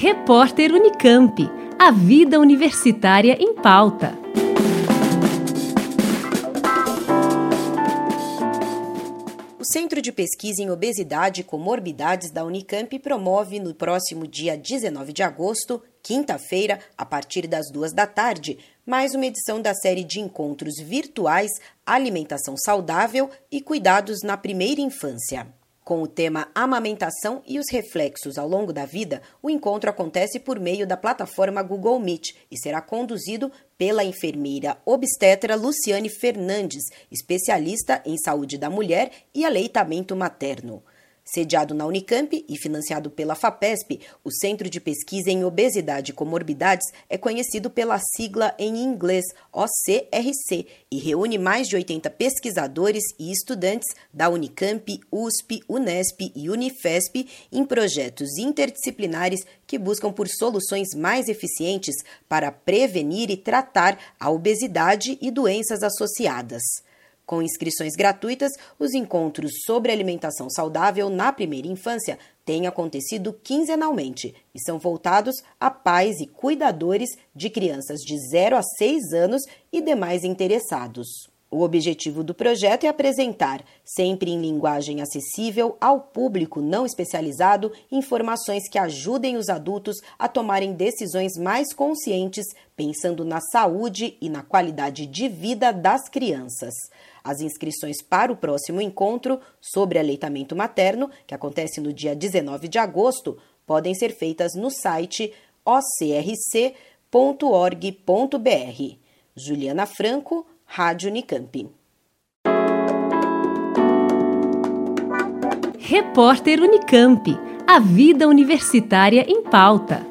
Repórter Unicamp. A vida universitária em pauta. O Centro de Pesquisa em Obesidade e Comorbidades da Unicamp promove no próximo dia 19 de agosto, quinta-feira, a partir das duas da tarde, mais uma edição da série de encontros virtuais Alimentação Saudável e Cuidados na Primeira Infância. Com o tema Amamentação e os reflexos ao longo da vida, o encontro acontece por meio da plataforma Google Meet e será conduzido pela enfermeira obstetra Luciane Fernandes, especialista em saúde da mulher e aleitamento materno. Sediado na Unicamp e financiado pela FAPESP, o Centro de Pesquisa em Obesidade e Comorbidades é conhecido pela sigla em inglês OCRC e reúne mais de 80 pesquisadores e estudantes da Unicamp, USP, Unesp e Unifesp em projetos interdisciplinares que buscam por soluções mais eficientes para prevenir e tratar a obesidade e doenças associadas. Com inscrições gratuitas, os encontros sobre alimentação saudável na primeira infância têm acontecido quinzenalmente e são voltados a pais e cuidadores de crianças de 0 a 6 anos e demais interessados. O objetivo do projeto é apresentar, sempre em linguagem acessível ao público não especializado, informações que ajudem os adultos a tomarem decisões mais conscientes, pensando na saúde e na qualidade de vida das crianças. As inscrições para o próximo encontro sobre aleitamento materno, que acontece no dia 19 de agosto, podem ser feitas no site ocrc.org.br. Juliana Franco, Rádio Unicamp. Repórter Unicamp. A vida universitária em pauta.